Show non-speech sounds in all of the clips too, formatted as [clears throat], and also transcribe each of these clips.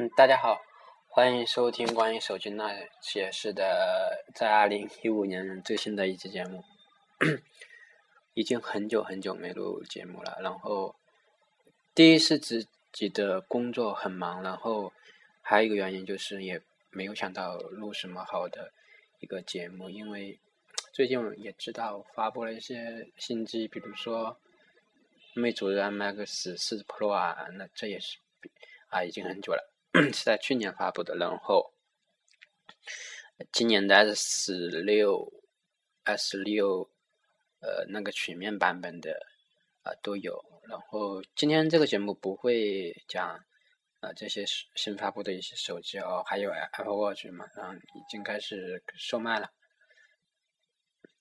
嗯，大家好，欢迎收听关于手机那些事的，在二零一五年最新的一期节目。[clears throat] 已经很久很久没录节目了，然后第一是自己的工作很忙，然后还有一个原因就是也没有想到录什么好的一个节目，因为最近也知道发布了一些新机，比如说魅族的 MX 四 Pro 啊，那这也是啊已经很久了。[clears throat] 是在去年发布的，然后今年的 S 六、S 六，呃，那个曲面版本的啊都有。然后今天这个节目不会讲啊这些新发布的一些手机哦，还有 Apple Watch 马上已经开始售卖了。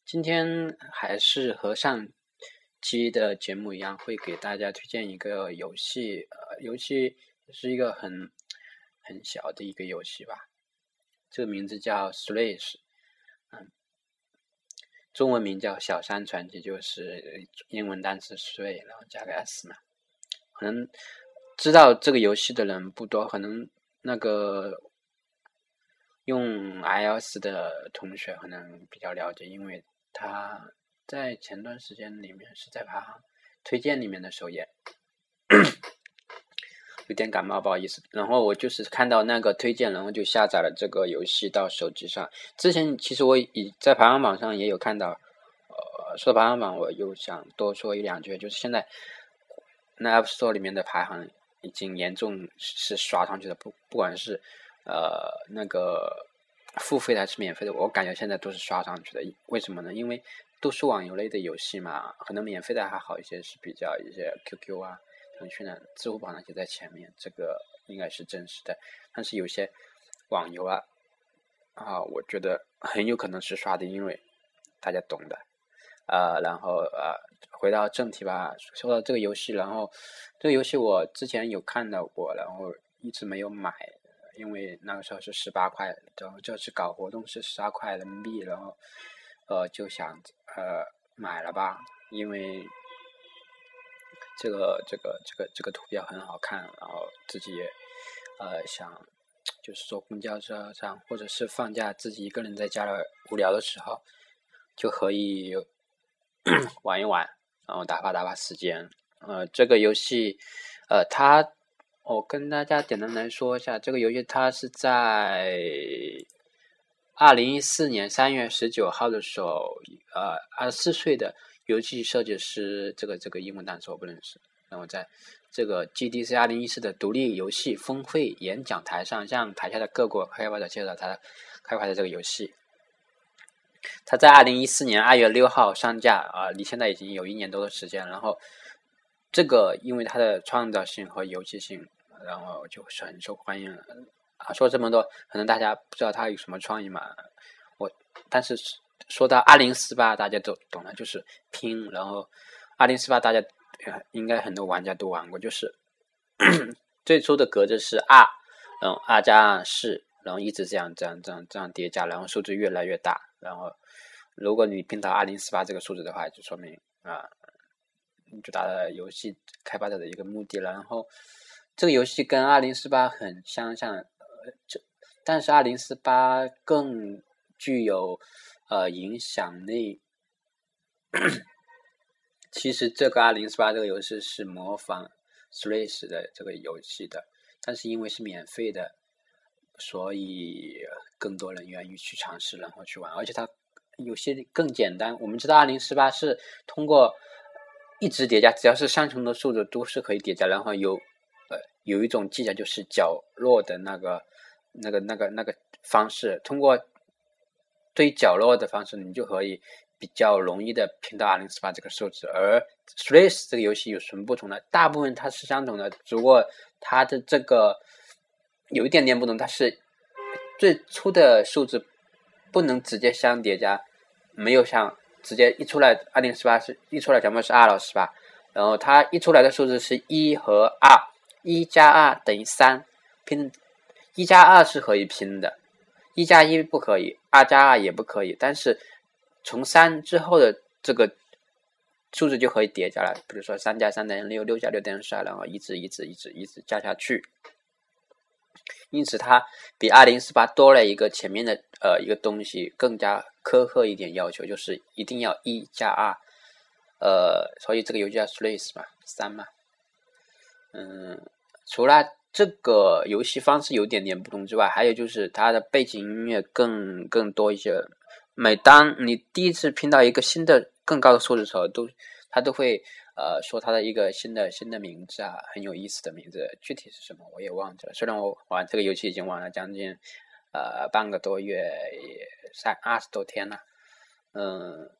今天还是和上期的节目一样，会给大家推荐一个游戏，呃，游戏是一个很。很小的一个游戏吧，这个名字叫 Slash，嗯，中文名叫《小山传奇》，就是英文单词 s l a y 然后加个 s 嘛。可能知道这个游戏的人不多，可能那个用 iOS 的同学可能比较了解，因为他在前段时间里面是在排行推荐里面的首页。有点感冒，不好意思。然后我就是看到那个推荐，然后就下载了这个游戏到手机上。之前其实我已在排行榜上也有看到，呃，说排行榜，我又想多说一两句，就是现在那 App Store 里面的排行已经严重是刷上去的，不不管是呃那个付费的还是免费的，我感觉现在都是刷上去的。为什么呢？因为都是网游类的游戏嘛，可能免费的还好一些，是比较一些 QQ 啊。腾讯呢，支付宝呢就在前面，这个应该是真实的。但是有些网游啊，啊，我觉得很有可能是刷的，因为大家懂的。呃，然后呃，回到正题吧，说到这个游戏，然后这个游戏我之前有看到过，然后一直没有买，因为那个时候是十八块，然后这次搞活动是十二块人民币，然后呃就想呃买了吧，因为。这个这个这个这个图标很好看，然后自己也呃想就是坐公交车上，或者是放假自己一个人在家里无聊的时候，就可以 [clears throat] 玩一玩，然后打发打发时间。呃，这个游戏呃，它我跟大家简单来说一下，这个游戏它是在二零一四年三月十九号的时候，呃，二十四岁的。游戏设计师这个这个英文单词我不认识。然后在这个 GDC 二零一四的独立游戏峰会演讲台上，向台下的各国开发者介绍他开发的这个游戏。他在二零一四年二月六号上架啊，离现在已经有一年多的时间。然后这个因为它的创造性和游戏性，然后就是很受欢迎。啊，说这么多，可能大家不知道他有什么创意嘛？我但是。说到二零四八，大家都懂了，就是拼。然后二零四八，大家应该很多玩家都玩过，就是 [coughs] 最初的格子是二，然后二加二四，然后一直这样这样这样这样叠加，然后数字越来越大。然后如果你拼到二零四八这个数字的话，就说明啊，你就达到游戏开发者的一个目的了。然后这个游戏跟二零四八很相像，呃，这但是二零四八更具有。呃，影响力。其实这个二零四八这个游戏是模仿 Switch 的这个游戏的，但是因为是免费的，所以更多人愿意去尝试，然后去玩。而且它有些更简单。我们知道二零四八是通过一直叠加，只要是相同的数字都是可以叠加。然后有呃有一种技巧就是角落的那个那个那个那个方式，通过。对角落的方式，你就可以比较容易的拼到二零四八这个数字。而 Slash 这个游戏有什么不同呢？大部分它是相同的，只不过它的这个有一点点不同，它是最初的数字不能直接相叠加，没有像直接一出来二零四八是一出来全部是二了是吧？然后它一出来的数字是一和二，一加二等于三，拼一加二是可以拼的。一加一不可以，二加二也不可以，但是从三之后的这个数字就可以叠加了。比如说三加三等于六，六加六等于十二，然后一直一直一直一直加下去。因此它比二零四八多了一个前面的呃一个东西，更加苛刻一点要求，就是一定要一加二，呃，所以这个游戏叫 Slays 嘛，三嘛，嗯，除了这个游戏方式有点点不同之外，还有就是它的背景音乐更更多一些。每当你第一次拼到一个新的更高的数字的时候，都它都会呃说它的一个新的新的名字啊，很有意思的名字，具体是什么我也忘记了。虽然我玩这个游戏已经玩了将近呃半个多月，三二十多天了，嗯，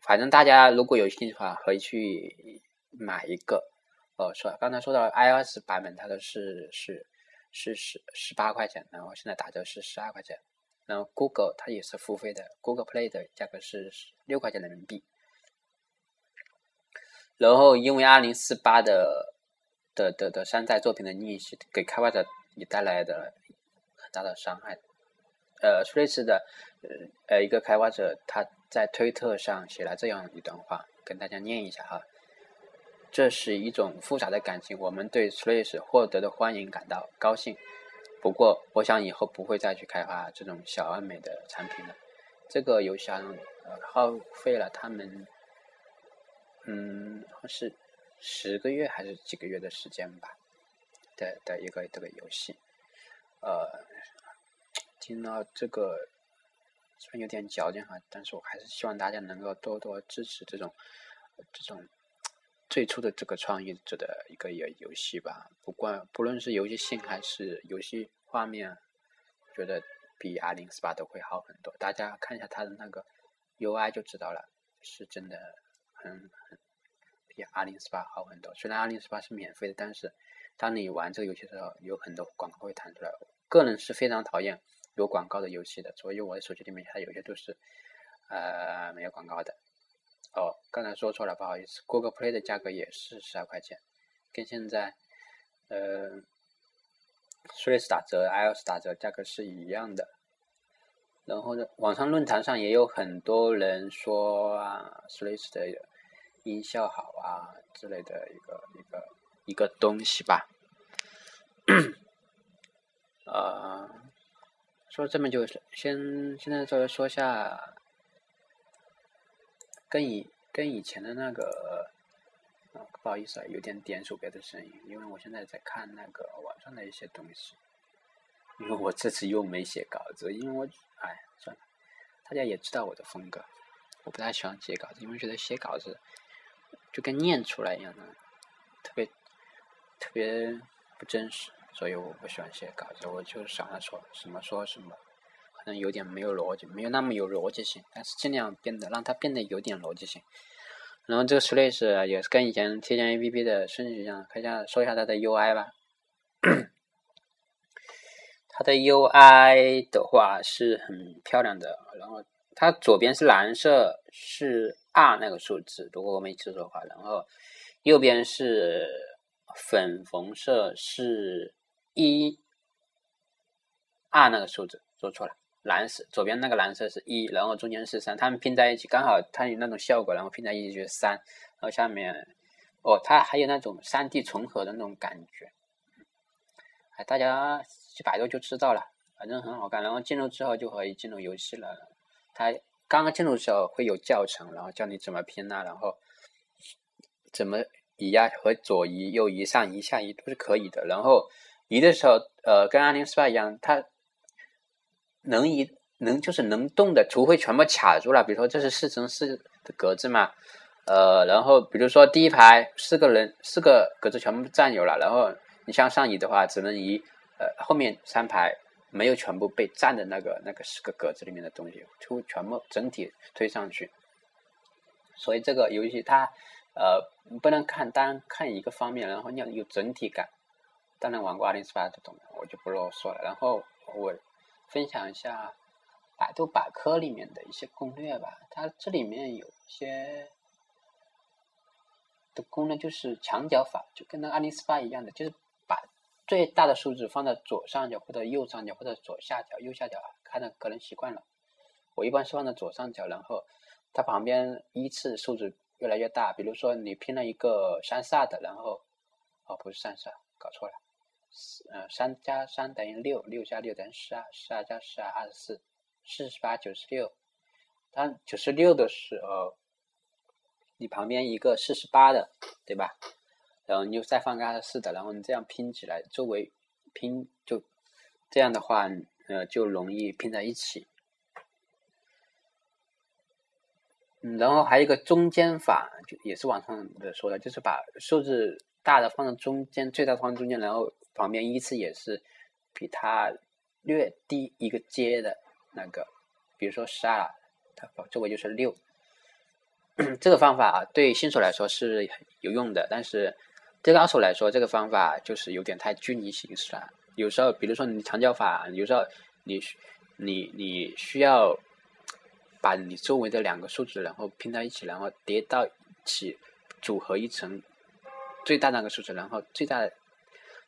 反正大家如果有兴趣的话，可以去买一个。哦，说刚才说到 iOS 版本，它的是是是十十八块钱，然后现在打折是十二块钱。然后 Google 它也是付费的，Google Play 的价格是六块钱人民币。然后因为二零四八的的的的山寨作品的逆袭，给开发者也带来的很大的伤害。呃，瑞士的呃一个开发者他在推特上写了这样一段话，跟大家念一下哈。这是一种复杂的感情，我们对 Switch 获得的欢迎感到高兴。不过，我想以后不会再去开发这种小而美的产品了。这个游戏呃耗费了他们，嗯，是十个月还是几个月的时间吧？的的一个这个游戏，呃，听到这个虽然有点矫情哈，但是我还是希望大家能够多多支持这种这种。最初的这个创意者的一个游游戏吧，不管不论是游戏性还是游戏画面，觉得比 R 零四八都会好很多。大家看一下它的那个 UI 就知道了，是真的很很比 R 零四八好很多。虽然 R 零四八是免费的，但是当你玩这个游戏的时候，有很多广告会弹出来。个人是非常讨厌有广告的游戏的，所以我的手机里面它有些都是呃没有广告的。哦，刚才说错了，不好意思。Google Play 的价格也是十二块钱，跟现在呃 Switch 打折、iOS 打折价格是一样的。然后呢，网上论坛上也有很多人说啊，Switch 的音效好啊之类的一个一个一个东西吧。[clears throat] 呃，说这么就先现在稍微说下。跟以跟以前的那个，不好意思啊，有点点鼠标的声音，因为我现在在看那个网上的一些东西。因为我这次又没写稿子，因为我哎算了，大家也知道我的风格，我不太喜欢写稿子，因为觉得写稿子就跟念出来一样的，特别特别不真实，所以我不喜欢写稿子，我就想着说什么说什么。有点没有逻辑，没有那么有逻辑性，但是尽量变得让它变得有点逻辑性。然后这个 Slash 也是跟以前贴件 APP 的顺序一样，看一下说一下它的 UI 吧。它的 UI 的话是很漂亮的，然后它左边是蓝色，是 R 那个数字，如果我没记错的话，然后右边是粉红色，是一 R 那个数字，说错了。蓝色左边那个蓝色是一，然后中间是三，它们拼在一起刚好它有那种效果，然后拼在一起就是三。然后下面哦，它还有那种三 D 重合的那种感觉，哎，大家去百度就知道了，反正很好看。然后进入之后就可以进入游戏了。它刚刚进入的时候会有教程，然后教你怎么拼啊，然后怎么移啊，和左移、右移、上移、下移都是可以的。然后移的时候，呃，跟二零四八一样，它。能移能就是能动的，除非全部卡住了。比如说这是四乘四的格子嘛，呃，然后比如说第一排四个人四个格子全部占有了，然后你向上移的话，只能移呃后面三排没有全部被占的那个那个四个格子里面的东西，就全部整体推上去。所以这个游戏它呃不能看单看一个方面，然后你要有整体感。当然玩过二零四八就懂了，我就不啰嗦了。然后我。分享一下百度百科里面的一些攻略吧。它这里面有一些的功能，就是墙角法，就跟那个二零四八一样的，就是把最大的数字放在左上角或者右上角或者左下角、右下角，看的个人习惯了。我一般是放在左上角，然后它旁边依次数字越来越大。比如说你拼了一个三十二的，然后哦不是三十二，搞错了，呃，三加三等于六，六加六等于十二，十二加十二二十四，四十八九十六。当九十六的时候，你旁边一个四十八的，对吧？然后你就再放个二十四的，然后你这样拼起来，周围拼就这样的话，呃，就容易拼在一起。嗯，然后还有一个中间法，就也是网上的说的，就是把数字大的放在中间，最大放中间，然后旁边依次也是比它略低一个阶的那个，比如说十二，它周围就是六。[clears throat] 这个方法啊，对新手来说是有用的，但是对高手来说，这个方法就是有点太拘泥形式了。有时候，比如说你长焦法，有时候你你你需要。把你周围的两个数字，然后拼在一起，然后叠到一起，组合一层最大那个数字，然后最大的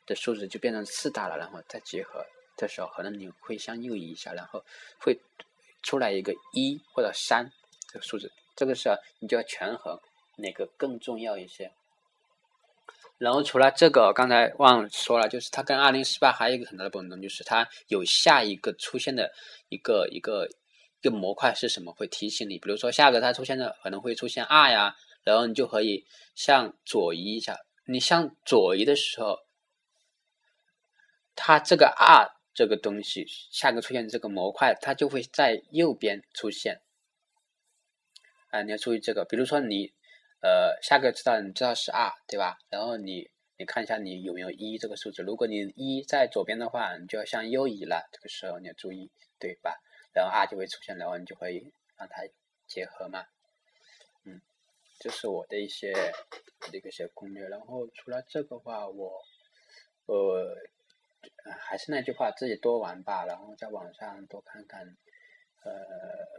的数字就变成四大了，然后再结合，这时候可能你会向右移一下，然后会出来一个一或者三这个数字，这个时候你就要权衡哪个更重要一些。然后除了这个，刚才忘了说了，就是它跟二零四八还有一个很大的不同，就是它有下一个出现的一个一个。一个模块是什么？会提醒你，比如说下个它出现的可能会出现二呀，然后你就可以向左移一下。你向左移的时候，它这个 R 这个东西下个出现这个模块，它就会在右边出现。啊，你要注意这个。比如说你呃下个知道你知道是 R 对吧？然后你你看一下你有没有一这个数字。如果你一在左边的话，你就要向右移了。这个时候你要注意，对吧？然后 R 就会出现，然后你就会让它结合嘛，嗯，这是我的一些的一些攻略。然后除了这个话，我呃还是那句话，自己多玩吧，然后在网上多看看，呃，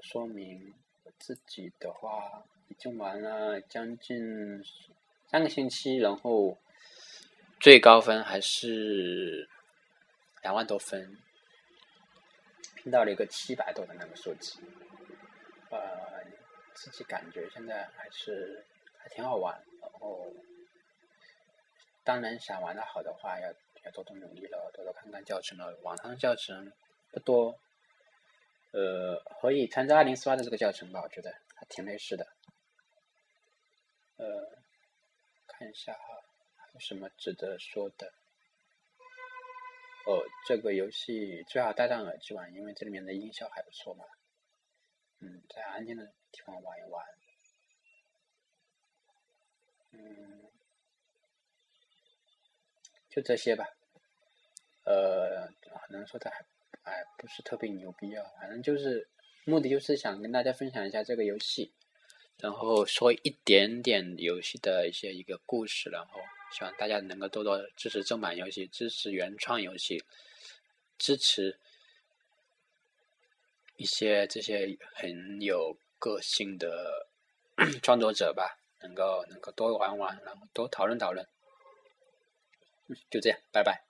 说明自己的话已经玩了将近三个星期，然后最高分还是两万多分。拼到了一个七百多的那个数字，呃，自己感觉现在还是还挺好玩。然后，当然想玩的好的话，要多多努力了，多多看看教程了。网上教程不多，呃，可以参照二零四八的这个教程吧，我觉得还挺类似的。呃，看一下哈，有什么值得说的？哦，这个游戏最好戴上耳机玩，因为这里面的音效还不错嘛。嗯，在安静的地方玩一玩。嗯，就这些吧。呃，可能说的还哎不是特别牛逼啊，反正就是目的就是想跟大家分享一下这个游戏，然后说一点点游戏的一些一个故事，然后。希望大家能够多多支持正版游戏，支持原创游戏，支持一些这些很有个性的 [clears throat] 创作者吧，能够能够多玩玩，然后多讨论讨论。就这样，拜拜。